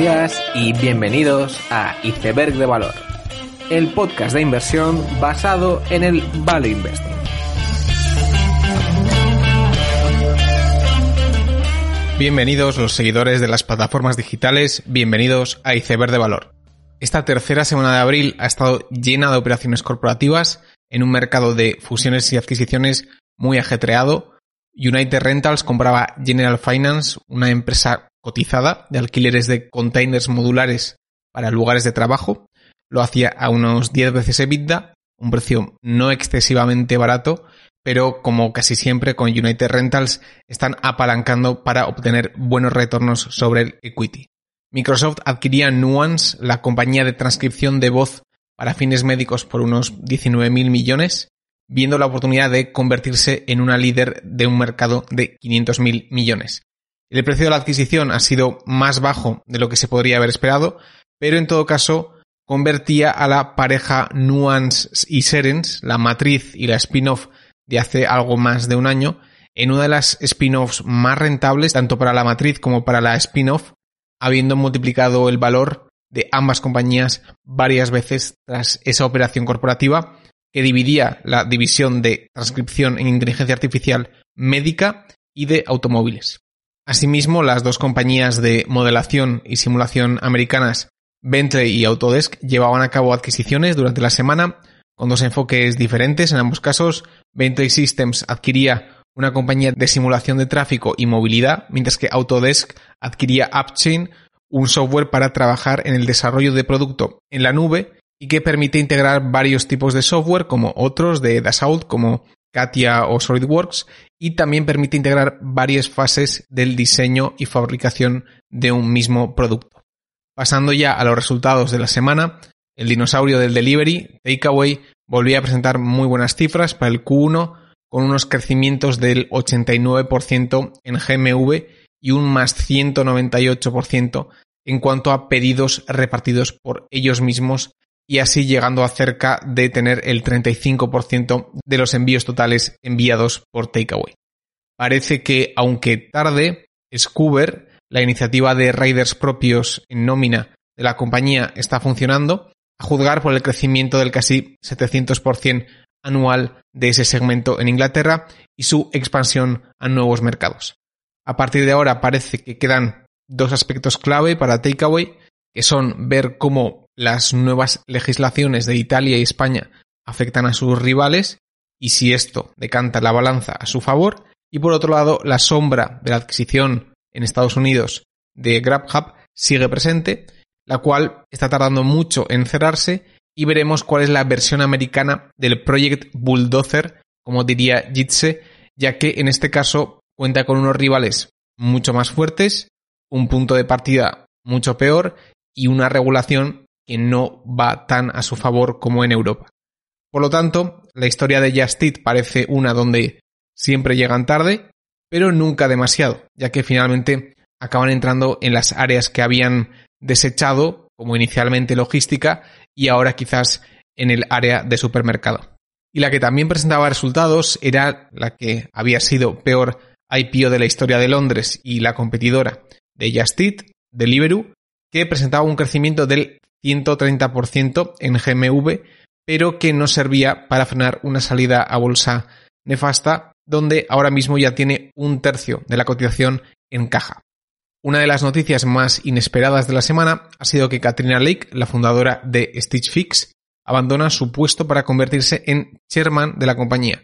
días y bienvenidos a Iceberg de Valor, el podcast de inversión basado en el Value Investing. Bienvenidos los seguidores de las plataformas digitales, bienvenidos a Iceberg de Valor. Esta tercera semana de abril ha estado llena de operaciones corporativas en un mercado de fusiones y adquisiciones muy ajetreado. United Rentals compraba General Finance, una empresa cotizada de alquileres de containers modulares para lugares de trabajo. Lo hacía a unos 10 veces EBITDA, un precio no excesivamente barato, pero como casi siempre con United Rentals están apalancando para obtener buenos retornos sobre el equity. Microsoft adquiría Nuance, la compañía de transcripción de voz para fines médicos por unos 19.000 millones, viendo la oportunidad de convertirse en una líder de un mercado de 500.000 millones. El precio de la adquisición ha sido más bajo de lo que se podría haber esperado, pero en todo caso convertía a la pareja Nuance y Serens, la matriz y la spin-off de hace algo más de un año, en una de las spin-offs más rentables tanto para la matriz como para la spin-off, habiendo multiplicado el valor de ambas compañías varias veces tras esa operación corporativa que dividía la división de transcripción en inteligencia artificial médica y de automóviles. Asimismo, las dos compañías de modelación y simulación americanas, Bentley y Autodesk, llevaban a cabo adquisiciones durante la semana con dos enfoques diferentes. En ambos casos, Bentley Systems adquiría una compañía de simulación de tráfico y movilidad, mientras que Autodesk adquiría Upchain, un software para trabajar en el desarrollo de producto en la nube y que permite integrar varios tipos de software como otros de Dassault como Katia o SolidWorks y también permite integrar varias fases del diseño y fabricación de un mismo producto. Pasando ya a los resultados de la semana, el dinosaurio del delivery, Takeaway, volvía a presentar muy buenas cifras para el Q1 con unos crecimientos del 89% en GMV y un más 198% en cuanto a pedidos repartidos por ellos mismos y así llegando a cerca de tener el 35% de los envíos totales enviados por Takeaway. Parece que, aunque tarde, Scoober, la iniciativa de riders propios en nómina de la compañía, está funcionando, a juzgar por el crecimiento del casi 700% anual de ese segmento en Inglaterra y su expansión a nuevos mercados. A partir de ahora parece que quedan dos aspectos clave para Takeaway, que son ver cómo las nuevas legislaciones de Italia y España afectan a sus rivales y si esto decanta la balanza a su favor. Y por otro lado, la sombra de la adquisición en Estados Unidos de GrabHub sigue presente, la cual está tardando mucho en cerrarse y veremos cuál es la versión americana del Project Bulldozer, como diría Jitse, ya que en este caso cuenta con unos rivales mucho más fuertes, un punto de partida mucho peor y una regulación que no va tan a su favor como en Europa. Por lo tanto, la historia de Justit parece una donde siempre llegan tarde, pero nunca demasiado, ya que finalmente acaban entrando en las áreas que habían desechado, como inicialmente logística, y ahora quizás en el área de supermercado. Y la que también presentaba resultados era la que había sido peor IPO de la historia de Londres y la competidora de Justit, Deliveroo, que presentaba un crecimiento del 130% en GMV, pero que no servía para frenar una salida a bolsa nefasta, donde ahora mismo ya tiene un tercio de la cotización en caja. Una de las noticias más inesperadas de la semana ha sido que Katrina Lake, la fundadora de Stitch Fix, abandona su puesto para convertirse en chairman de la compañía.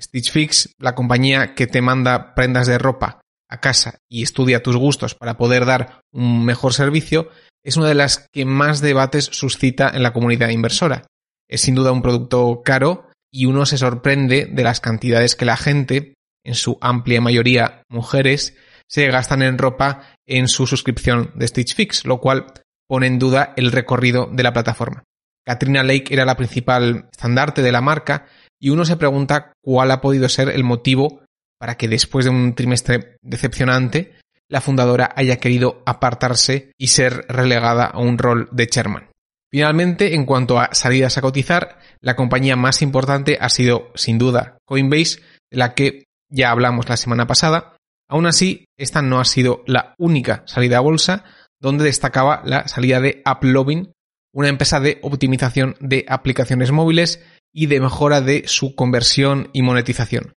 Stitch Fix, la compañía que te manda prendas de ropa a casa y estudia tus gustos para poder dar un mejor servicio, es una de las que más debates suscita en la comunidad inversora. Es sin duda un producto caro y uno se sorprende de las cantidades que la gente, en su amplia mayoría mujeres, se gastan en ropa en su suscripción de Stitch Fix, lo cual pone en duda el recorrido de la plataforma. Katrina Lake era la principal estandarte de la marca y uno se pregunta cuál ha podido ser el motivo para que después de un trimestre decepcionante la fundadora haya querido apartarse y ser relegada a un rol de chairman. Finalmente, en cuanto a salidas a cotizar, la compañía más importante ha sido, sin duda, Coinbase, de la que ya hablamos la semana pasada. Aún así, esta no ha sido la única salida a bolsa, donde destacaba la salida de AppLovin, una empresa de optimización de aplicaciones móviles y de mejora de su conversión y monetización.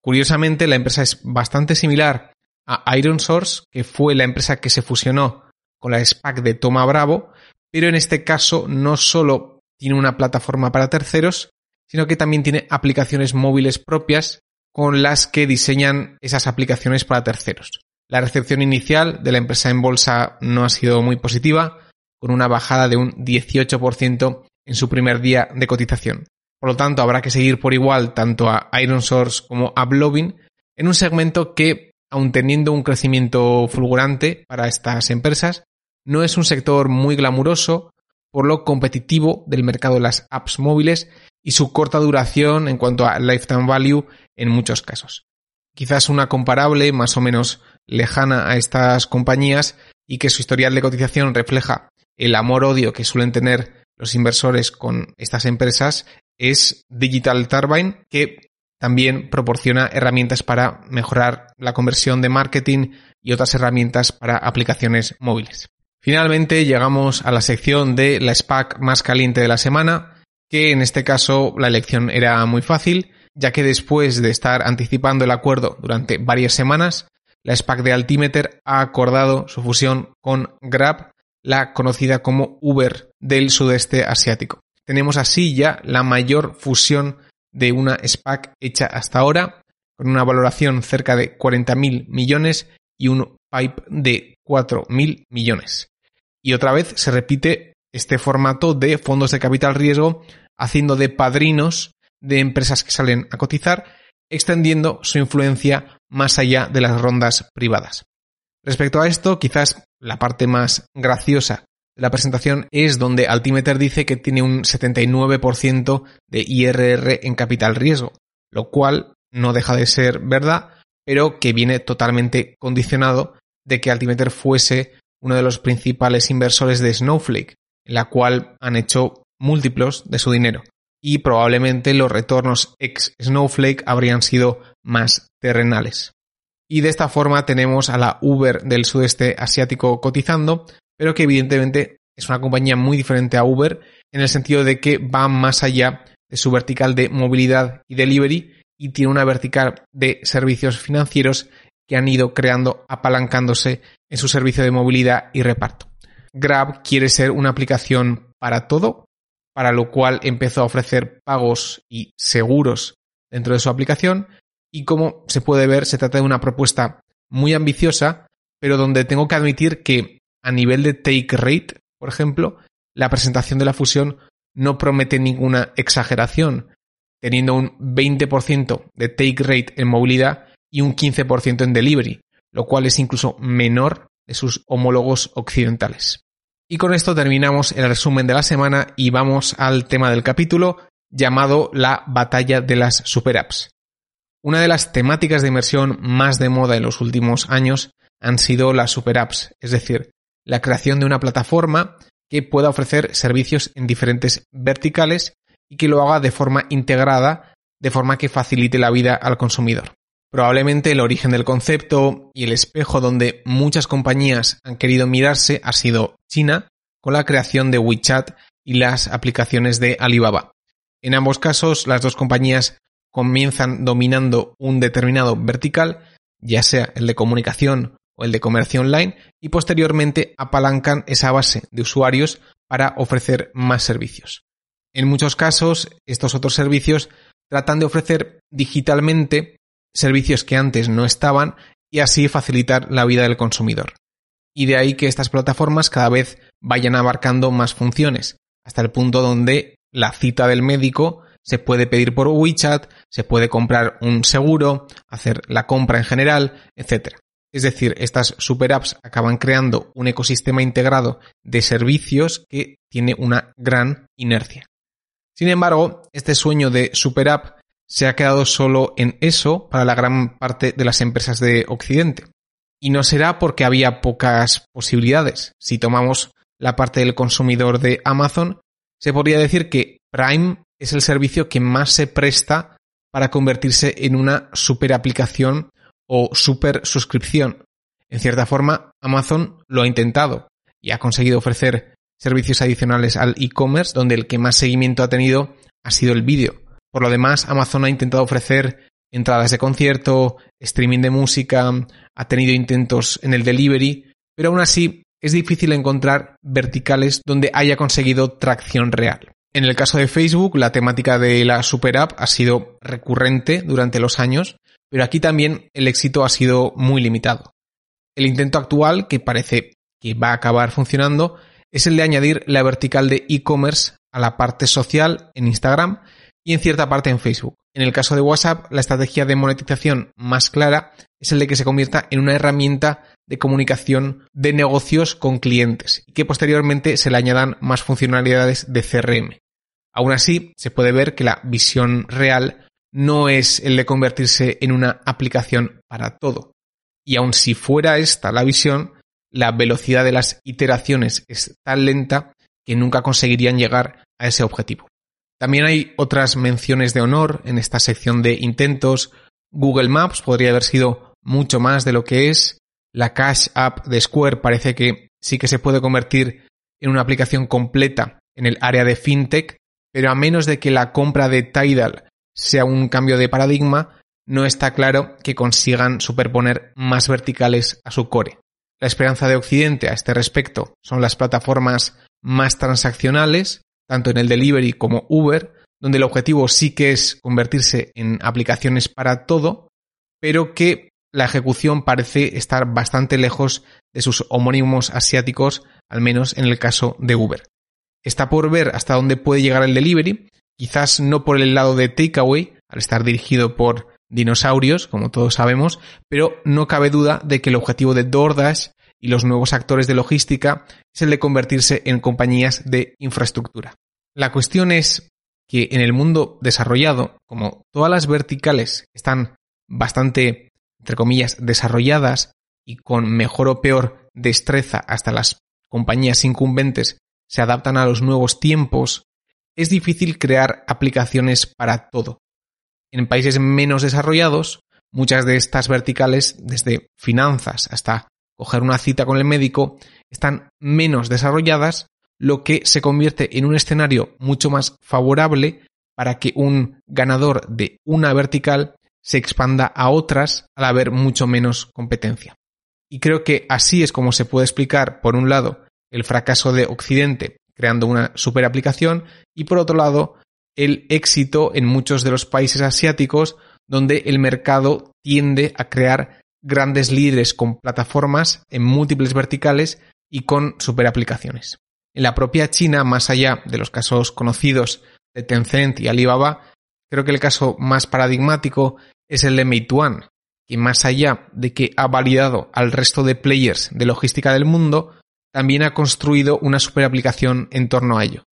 Curiosamente, la empresa es bastante similar a Iron Source, que fue la empresa que se fusionó con la SPAC de Toma Bravo, pero en este caso no solo tiene una plataforma para terceros, sino que también tiene aplicaciones móviles propias con las que diseñan esas aplicaciones para terceros. La recepción inicial de la empresa en bolsa no ha sido muy positiva, con una bajada de un 18% en su primer día de cotización. Por lo tanto, habrá que seguir por igual tanto a Iron Source como a Blovin en un segmento que, aun teniendo un crecimiento fulgurante para estas empresas, no es un sector muy glamuroso por lo competitivo del mercado de las apps móviles y su corta duración en cuanto a lifetime value en muchos casos. Quizás una comparable más o menos lejana a estas compañías y que su historial de cotización refleja el amor-odio que suelen tener los inversores con estas empresas es Digital Turbine, que también proporciona herramientas para mejorar la conversión de marketing y otras herramientas para aplicaciones móviles. Finalmente llegamos a la sección de la SPAC más caliente de la semana, que en este caso la elección era muy fácil, ya que después de estar anticipando el acuerdo durante varias semanas, la SPAC de Altimeter ha acordado su fusión con Grab, la conocida como Uber del sudeste asiático. Tenemos así ya la mayor fusión de una SPAC hecha hasta ahora, con una valoración cerca de 40.000 millones y un pipe de 4.000 millones. Y otra vez se repite este formato de fondos de capital riesgo haciendo de padrinos de empresas que salen a cotizar, extendiendo su influencia más allá de las rondas privadas. Respecto a esto, quizás la parte más graciosa la presentación es donde Altimeter dice que tiene un 79% de IRR en capital riesgo, lo cual no deja de ser verdad, pero que viene totalmente condicionado de que Altimeter fuese uno de los principales inversores de Snowflake, en la cual han hecho múltiplos de su dinero. Y probablemente los retornos ex Snowflake habrían sido más terrenales. Y de esta forma tenemos a la Uber del sudeste asiático cotizando, pero que evidentemente es una compañía muy diferente a Uber en el sentido de que va más allá de su vertical de movilidad y delivery y tiene una vertical de servicios financieros que han ido creando apalancándose en su servicio de movilidad y reparto. Grab quiere ser una aplicación para todo, para lo cual empezó a ofrecer pagos y seguros dentro de su aplicación y como se puede ver se trata de una propuesta muy ambiciosa, pero donde tengo que admitir que a nivel de take rate, por ejemplo, la presentación de la fusión no promete ninguna exageración, teniendo un 20% de take rate en movilidad y un 15% en delivery, lo cual es incluso menor de sus homólogos occidentales. Y con esto terminamos el resumen de la semana y vamos al tema del capítulo llamado la batalla de las super apps. Una de las temáticas de inversión más de moda en los últimos años han sido las super apps, es decir, la creación de una plataforma que pueda ofrecer servicios en diferentes verticales y que lo haga de forma integrada, de forma que facilite la vida al consumidor. Probablemente el origen del concepto y el espejo donde muchas compañías han querido mirarse ha sido China, con la creación de WeChat y las aplicaciones de Alibaba. En ambos casos, las dos compañías comienzan dominando un determinado vertical, ya sea el de comunicación o el de comercio online, y posteriormente apalancan esa base de usuarios para ofrecer más servicios. En muchos casos, estos otros servicios tratan de ofrecer digitalmente servicios que antes no estaban y así facilitar la vida del consumidor. Y de ahí que estas plataformas cada vez vayan abarcando más funciones, hasta el punto donde la cita del médico se puede pedir por WeChat, se puede comprar un seguro, hacer la compra en general, etc. Es decir, estas super apps acaban creando un ecosistema integrado de servicios que tiene una gran inercia. Sin embargo, este sueño de super app se ha quedado solo en eso para la gran parte de las empresas de Occidente. Y no será porque había pocas posibilidades. Si tomamos la parte del consumidor de Amazon, se podría decir que Prime es el servicio que más se presta para convertirse en una super aplicación o super suscripción. En cierta forma, Amazon lo ha intentado. y ha conseguido ofrecer servicios adicionales al e-commerce, donde el que más seguimiento ha tenido ha sido el vídeo. Por lo demás, Amazon ha intentado ofrecer entradas de concierto, streaming de música, ha tenido intentos en el delivery, pero aún así es difícil encontrar verticales donde haya conseguido tracción real. En el caso de Facebook, la temática de la super app ha sido recurrente durante los años, pero aquí también el éxito ha sido muy limitado. El intento actual, que parece que va a acabar funcionando, es el de añadir la vertical de e-commerce a la parte social en Instagram y en cierta parte en Facebook. En el caso de WhatsApp, la estrategia de monetización más clara es el de que se convierta en una herramienta de comunicación de negocios con clientes y que posteriormente se le añadan más funcionalidades de CRM. Aún así, se puede ver que la visión real no es el de convertirse en una aplicación para todo. Y aun si fuera esta la visión, la velocidad de las iteraciones es tan lenta que nunca conseguirían llegar a ese objetivo. También hay otras menciones de honor en esta sección de intentos. Google Maps podría haber sido mucho más de lo que es. La Cash App de Square parece que sí que se puede convertir en una aplicación completa en el área de fintech, pero a menos de que la compra de Tidal sea un cambio de paradigma, no está claro que consigan superponer más verticales a su core. La esperanza de Occidente a este respecto son las plataformas más transaccionales, tanto en el delivery como Uber, donde el objetivo sí que es convertirse en aplicaciones para todo, pero que la ejecución parece estar bastante lejos de sus homónimos asiáticos, al menos en el caso de Uber. Está por ver hasta dónde puede llegar el delivery, quizás no por el lado de takeaway, al estar dirigido por dinosaurios, como todos sabemos, pero no cabe duda de que el objetivo de DoorDash y los nuevos actores de logística es el de convertirse en compañías de infraestructura. La cuestión es que en el mundo desarrollado, como todas las verticales están bastante, entre comillas, desarrolladas y con mejor o peor destreza hasta las compañías incumbentes se adaptan a los nuevos tiempos, es difícil crear aplicaciones para todo. En países menos desarrollados, muchas de estas verticales, desde finanzas hasta coger una cita con el médico, están menos desarrolladas, lo que se convierte en un escenario mucho más favorable para que un ganador de una vertical se expanda a otras al haber mucho menos competencia. Y creo que así es como se puede explicar, por un lado, el fracaso de Occidente creando una super aplicación y por otro lado, el éxito en muchos de los países asiáticos donde el mercado tiende a crear grandes líderes con plataformas en múltiples verticales y con superaplicaciones. En la propia China, más allá de los casos conocidos de Tencent y Alibaba, creo que el caso más paradigmático es el de Meituan, que más allá de que ha validado al resto de players de logística del mundo, también ha construido una superaplicación en torno a ello.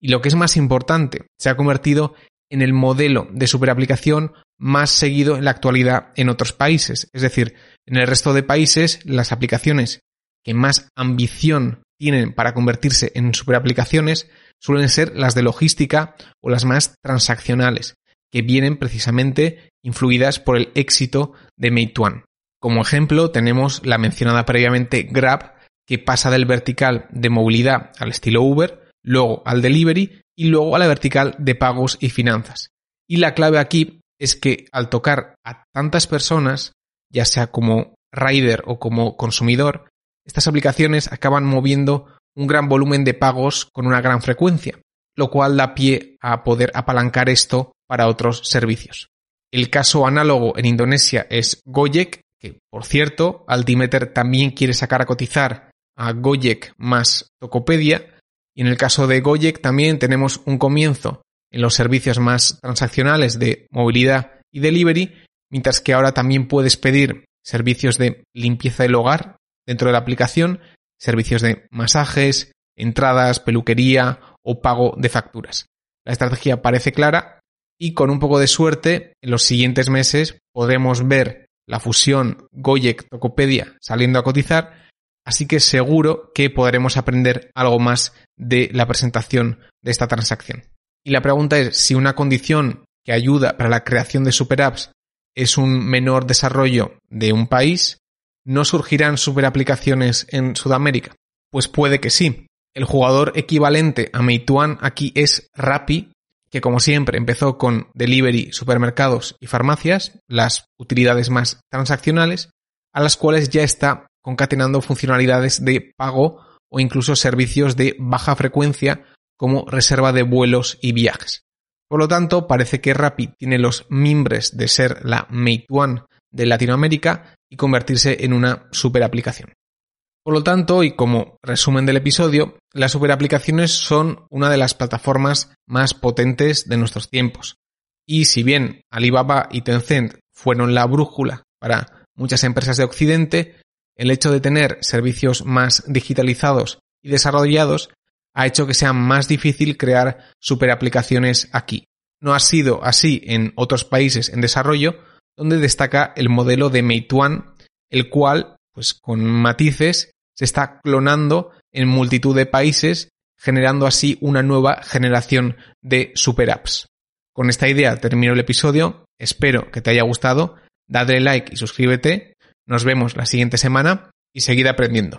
Y lo que es más importante, se ha convertido en el modelo de superaplicación más seguido en la actualidad en otros países. Es decir, en el resto de países las aplicaciones que más ambición tienen para convertirse en superaplicaciones suelen ser las de logística o las más transaccionales, que vienen precisamente influidas por el éxito de Meituan. Como ejemplo tenemos la mencionada previamente Grab, que pasa del vertical de movilidad al estilo Uber, luego al delivery y luego a la vertical de pagos y finanzas. Y la clave aquí es que al tocar a tantas personas, ya sea como rider o como consumidor, estas aplicaciones acaban moviendo un gran volumen de pagos con una gran frecuencia, lo cual da pie a poder apalancar esto para otros servicios. El caso análogo en Indonesia es Gojek, que por cierto, Altimeter también quiere sacar a cotizar a Gojek más Tokopedia, y en el caso de Gojek también tenemos un comienzo en los servicios más transaccionales de movilidad y delivery, mientras que ahora también puedes pedir servicios de limpieza del hogar dentro de la aplicación, servicios de masajes, entradas, peluquería o pago de facturas. La estrategia parece clara y con un poco de suerte en los siguientes meses podremos ver la fusión Gojek-Tokopedia saliendo a cotizar Así que seguro que podremos aprender algo más de la presentación de esta transacción. Y la pregunta es si una condición que ayuda para la creación de superapps es un menor desarrollo de un país, ¿no surgirán superaplicaciones en Sudamérica? Pues puede que sí. El jugador equivalente a Meituan aquí es Rappi, que como siempre empezó con delivery, supermercados y farmacias, las utilidades más transaccionales, a las cuales ya está concatenando funcionalidades de pago o incluso servicios de baja frecuencia como reserva de vuelos y viajes. Por lo tanto, parece que Rappi tiene los mimbres de ser la Meituan de Latinoamérica y convertirse en una super aplicación. Por lo tanto, y como resumen del episodio, las superaplicaciones son una de las plataformas más potentes de nuestros tiempos. Y si bien Alibaba y Tencent fueron la brújula para muchas empresas de Occidente, el hecho de tener servicios más digitalizados y desarrollados ha hecho que sea más difícil crear superaplicaciones aquí. No ha sido así en otros países en desarrollo, donde destaca el modelo de Meituan, el cual, pues con matices, se está clonando en multitud de países, generando así una nueva generación de super apps. Con esta idea termino el episodio, espero que te haya gustado, dadle like y suscríbete, nos vemos la siguiente semana y seguid aprendiendo.